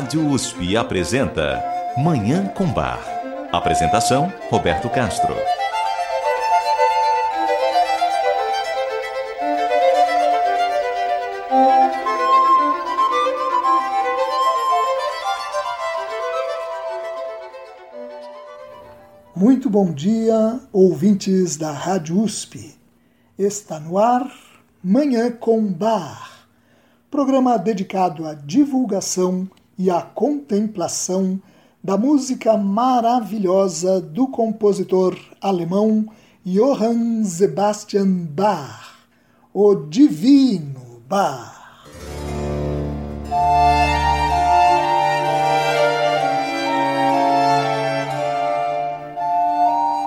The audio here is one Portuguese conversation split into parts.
Rádio USP apresenta Manhã com Bar. Apresentação: Roberto Castro. Muito bom dia, ouvintes da Rádio USP. Está no ar Manhã com Bar, programa dedicado à divulgação e a contemplação da música maravilhosa do compositor alemão Johann Sebastian Bach, o Divino Bach.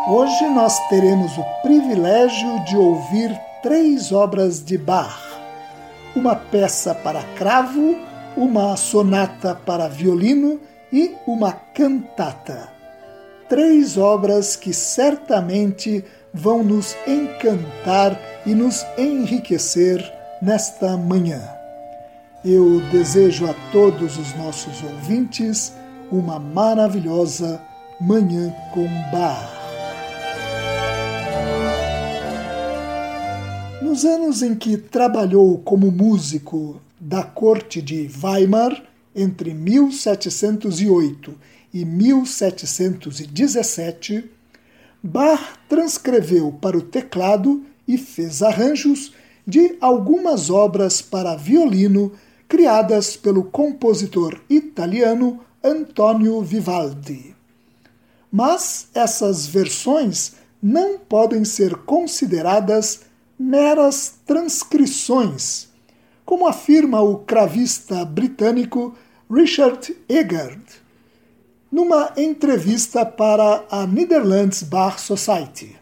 Hoje nós teremos o privilégio de ouvir três obras de Bach: uma peça para cravo uma sonata para violino e uma cantata. Três obras que certamente vão nos encantar e nos enriquecer nesta manhã. Eu desejo a todos os nossos ouvintes uma maravilhosa Manhã com Bar. Nos anos em que trabalhou como músico da corte de Weimar entre 1708 e 1717, Bach transcreveu para o teclado e fez arranjos de algumas obras para violino criadas pelo compositor italiano Antonio Vivaldi. Mas essas versões não podem ser consideradas meras transcrições como afirma o cravista britânico Richard Eggard, numa entrevista para a Netherlands Bar Society.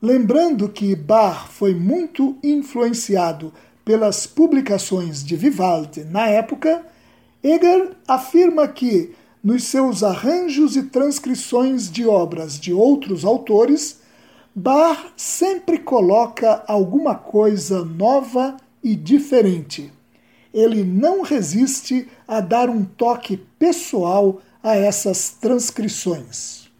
Lembrando que Bach foi muito influenciado pelas publicações de Vivaldi na época, Eger afirma que, nos seus arranjos e transcrições de obras de outros autores, Bach sempre coloca alguma coisa nova e diferente. Ele não resiste a dar um toque pessoal a essas transcrições.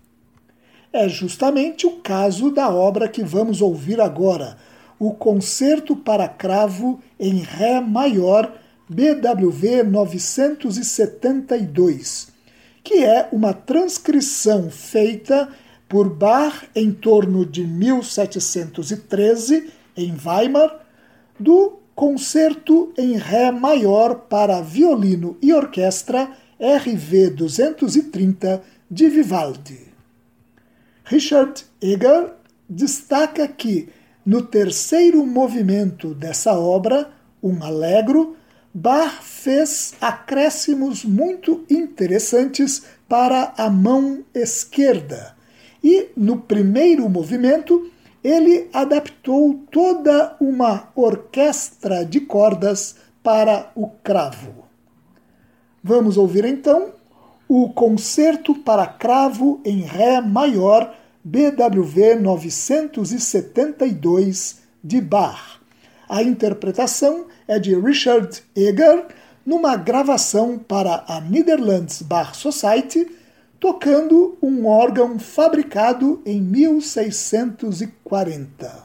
É justamente o caso da obra que vamos ouvir agora, o Concerto para Cravo em Ré Maior, BWV 972, que é uma transcrição feita por Bach em torno de 1713, em Weimar, do Concerto em Ré maior para violino e orquestra RV 230 de Vivaldi. Richard Eger destaca que, no terceiro movimento dessa obra, um allegro, Bach fez acréscimos muito interessantes para a mão esquerda. E, no primeiro movimento, ele adaptou toda uma orquestra de cordas para o cravo. Vamos ouvir então o Concerto para Cravo em Ré Maior, BWV 972 de Bach. A interpretação é de Richard Eger, numa gravação para a Netherlands Bar Society tocando um órgão fabricado em 1640.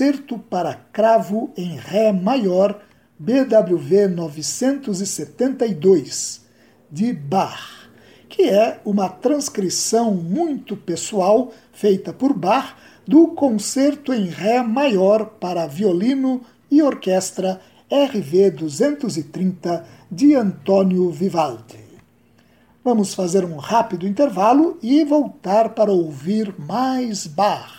Concerto para cravo em Ré maior, BWV 972, de Bach, que é uma transcrição muito pessoal feita por Bach do concerto em Ré maior para violino e orquestra RV 230 de Antônio Vivaldi. Vamos fazer um rápido intervalo e voltar para ouvir mais Bach.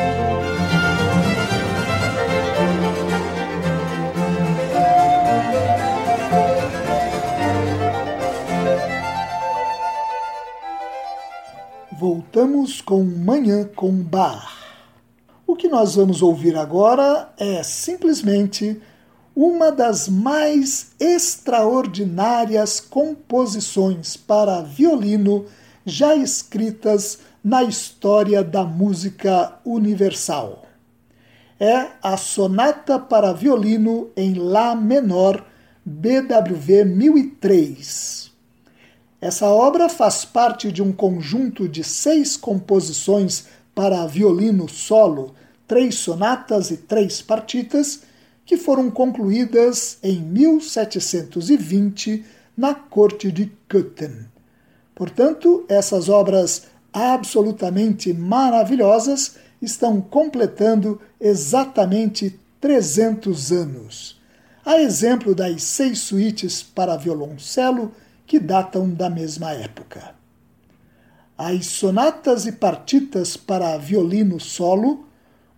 Voltamos com Manhã com Bar. O que nós vamos ouvir agora é simplesmente uma das mais extraordinárias composições para violino já escritas na história da música universal. É a Sonata para Violino em Lá Menor, BWV 1003. Essa obra faz parte de um conjunto de seis composições para violino solo, três sonatas e três partitas que foram concluídas em 1720 na corte de Köthen. Portanto, essas obras absolutamente maravilhosas estão completando exatamente 300 anos. A exemplo das seis suítes para violoncelo que datam da mesma época. As sonatas e partitas para violino solo,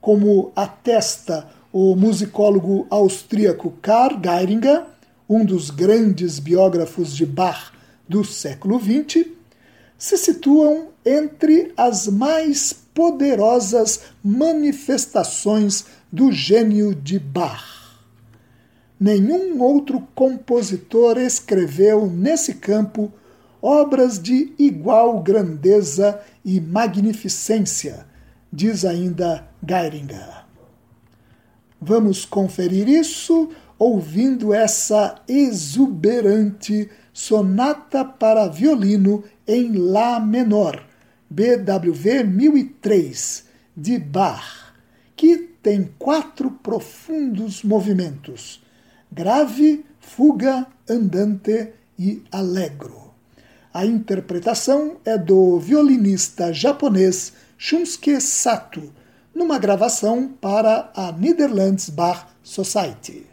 como atesta o musicólogo austríaco Karl Geiringer, um dos grandes biógrafos de Bach do século XX, se situam entre as mais poderosas manifestações do gênio de Bach. Nenhum outro compositor escreveu nesse campo obras de igual grandeza e magnificência, diz ainda Geiringer. Vamos conferir isso ouvindo essa exuberante sonata para violino em Lá menor, BWV 1003, de Bach, que tem quatro profundos movimentos: grave, fuga, andante e allegro. A interpretação é do violinista japonês Shunsuke Sato numa gravação para a Netherlands Bar Society.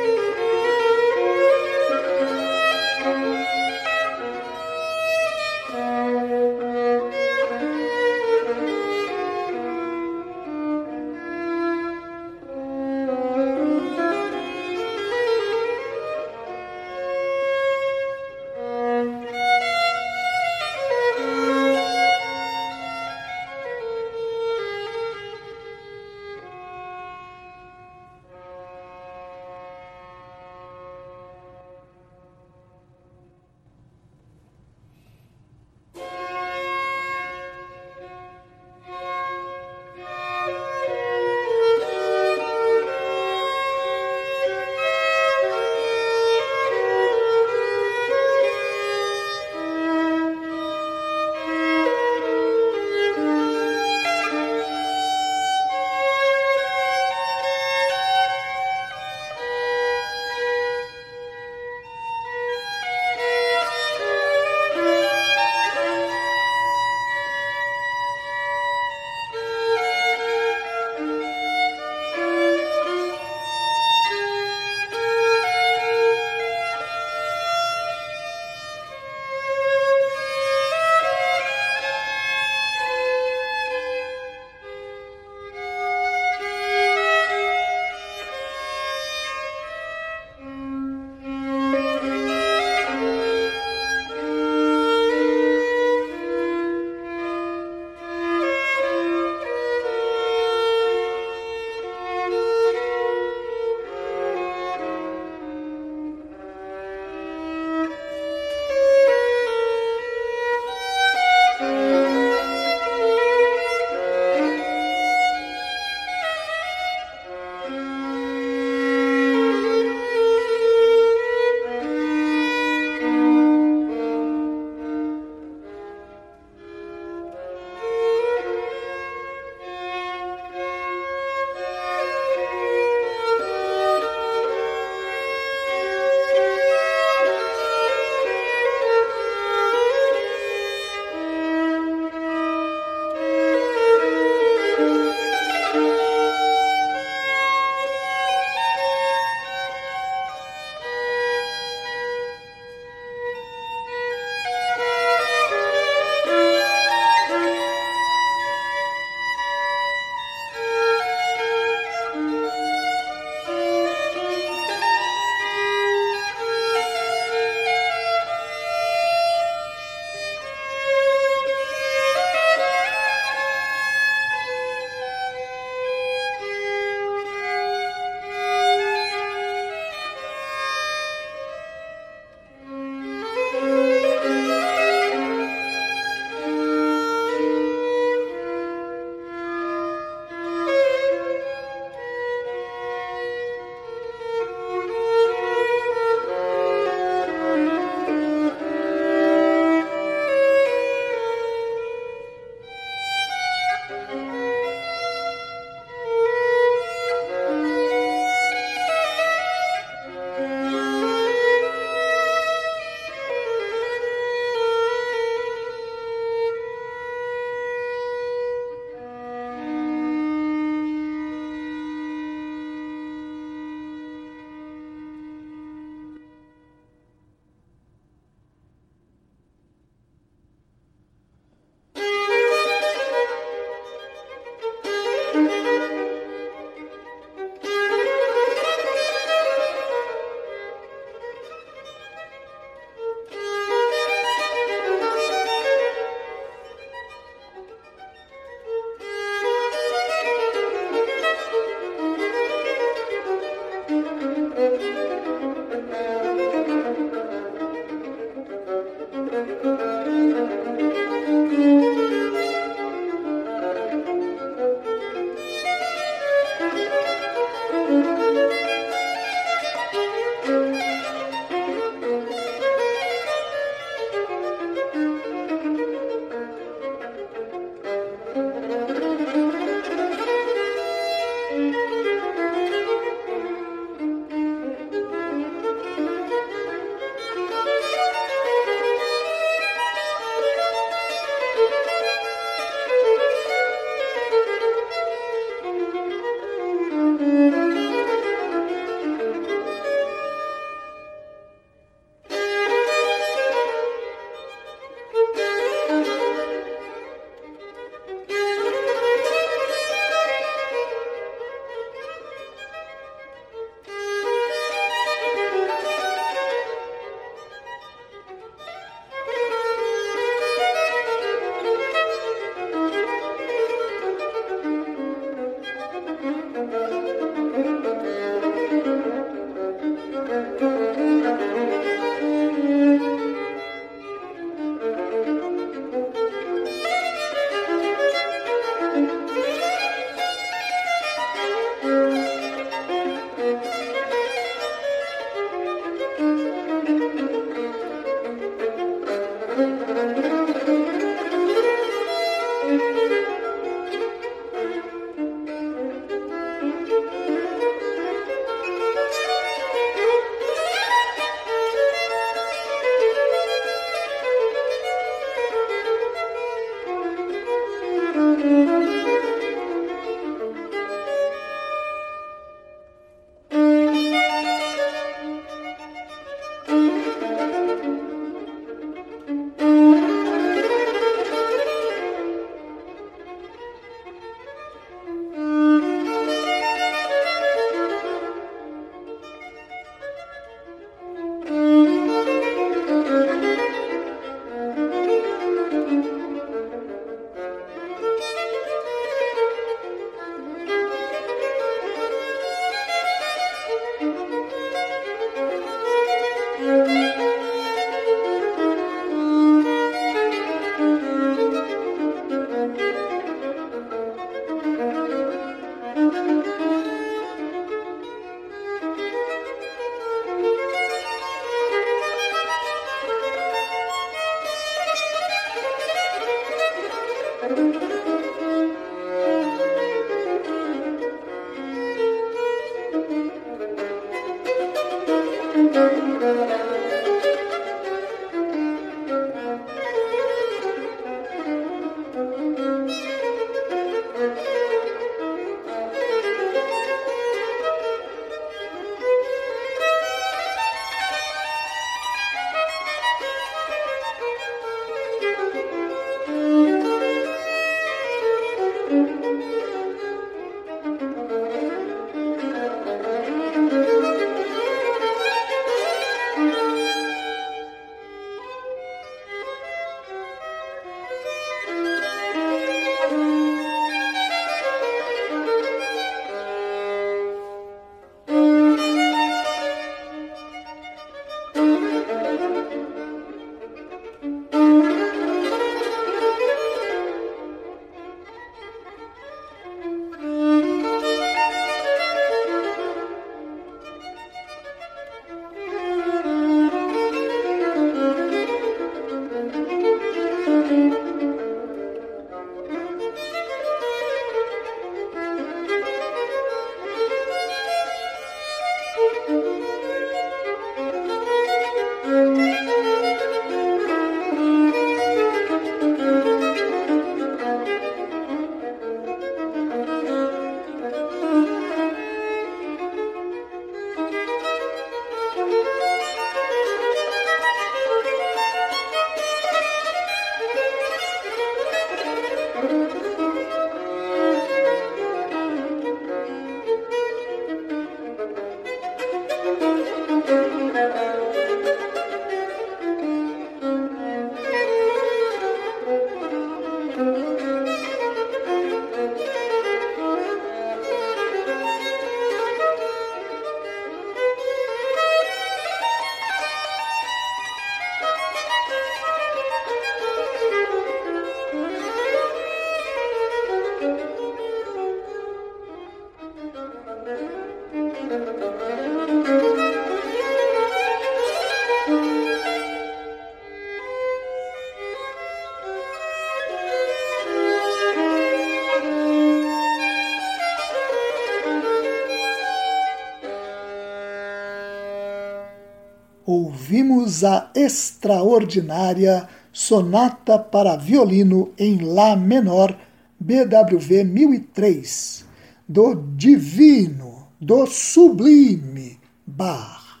A extraordinária Sonata para Violino em Lá Menor, BWV 1003, do Divino, do Sublime Bach.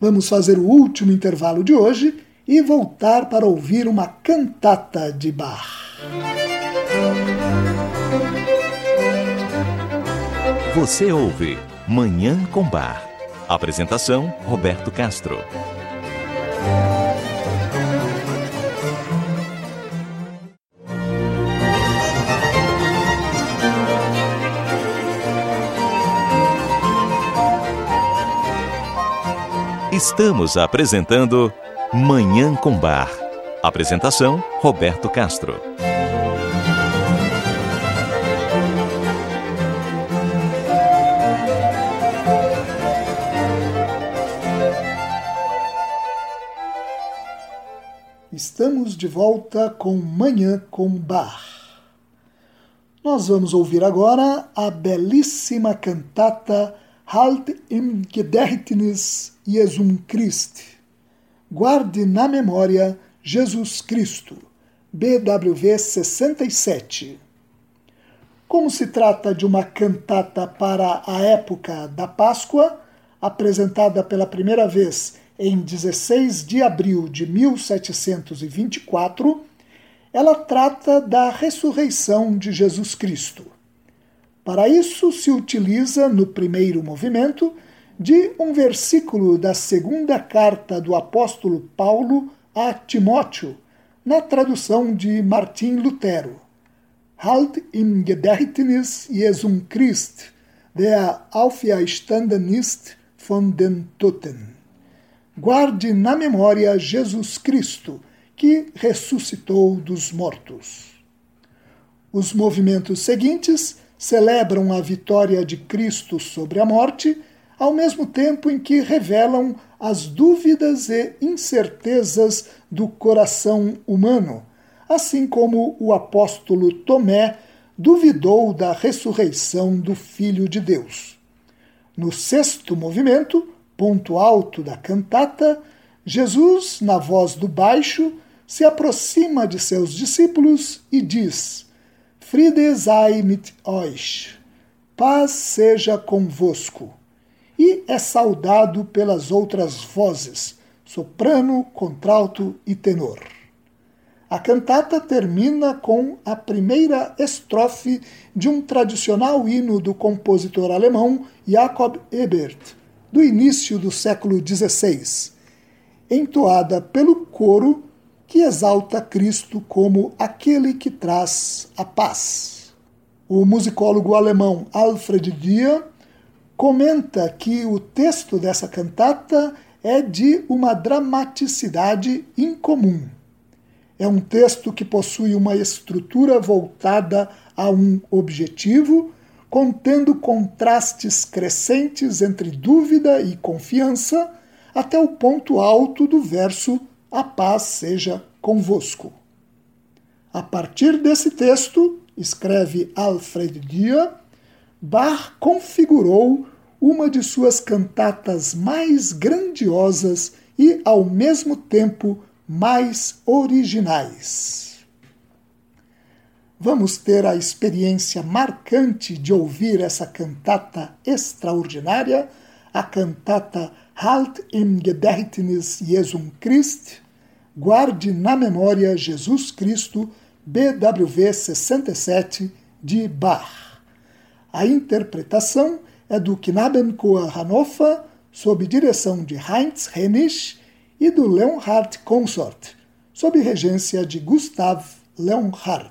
Vamos fazer o último intervalo de hoje e voltar para ouvir uma cantata de Bach. Você ouve Manhã com Bar Apresentação: Roberto Castro. Estamos apresentando Manhã com Bar. Apresentação: Roberto Castro. Estamos de volta com Manhã com Bar. Nós vamos ouvir agora a belíssima cantata Halt im Gedächtnis Jesum Christ. Guarde na memória Jesus Cristo. BWV 67. Como se trata de uma cantata para a época da Páscoa, apresentada pela primeira vez em 16 de abril de 1724, ela trata da ressurreição de Jesus Cristo. Para isso, se utiliza, no primeiro movimento, de um versículo da segunda carta do apóstolo Paulo a Timóteo, na tradução de Martim Lutero. Halt im Gedächtnis Jesum Christ, der auferstanden ist von den Toten guarde na memória Jesus Cristo, que ressuscitou dos mortos. Os movimentos seguintes celebram a vitória de Cristo sobre a morte, ao mesmo tempo em que revelam as dúvidas e incertezas do coração humano, assim como o apóstolo Tomé duvidou da ressurreição do Filho de Deus. No sexto movimento, ponto alto da cantata, Jesus, na voz do baixo, se aproxima de seus discípulos e diz: Friede sei mit euch, paz seja convosco. E é saudado pelas outras vozes, soprano, contralto e tenor. A cantata termina com a primeira estrofe de um tradicional hino do compositor alemão Jacob Ebert, do início do século XVI, entoada pelo coro que exalta Cristo como aquele que traz a paz. O musicólogo alemão Alfred Dia comenta que o texto dessa cantata é de uma dramaticidade incomum. É um texto que possui uma estrutura voltada a um objetivo, contendo contrastes crescentes entre dúvida e confiança, até o ponto alto do verso A paz seja convosco. A partir desse texto, escreve Alfred Dia, Bach configurou uma de suas cantatas mais grandiosas e, ao mesmo tempo, mais originais. Vamos ter a experiência marcante de ouvir essa cantata extraordinária, a cantata Halt im Gedächtnis Jesum Christ, Guarde na Memória Jesus Cristo, BWV 67, de Bach. A interpretação é do Knabenchor Hannover, sob direção de Heinz Hennisch, e do Leonhardt Consort, sob regência de Gustav Leonhardt.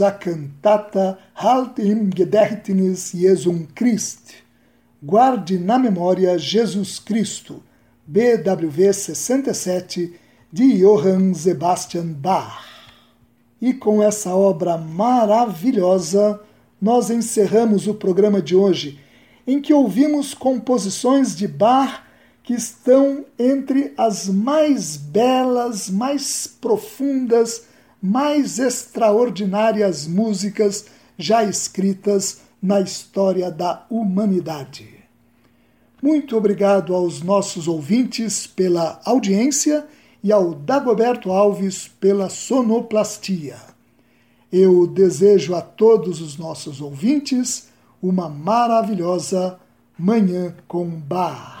A cantata Halt im Gedächtnis Jesum Christ, Guarde na Memória Jesus Cristo, BWV 67, de Johann Sebastian Bach. E com essa obra maravilhosa, nós encerramos o programa de hoje, em que ouvimos composições de Bach que estão entre as mais belas, mais profundas, mais extraordinárias músicas já escritas na história da humanidade. Muito obrigado aos nossos ouvintes pela audiência e ao Dagoberto Alves pela sonoplastia. Eu desejo a todos os nossos ouvintes uma maravilhosa Manhã com Bar.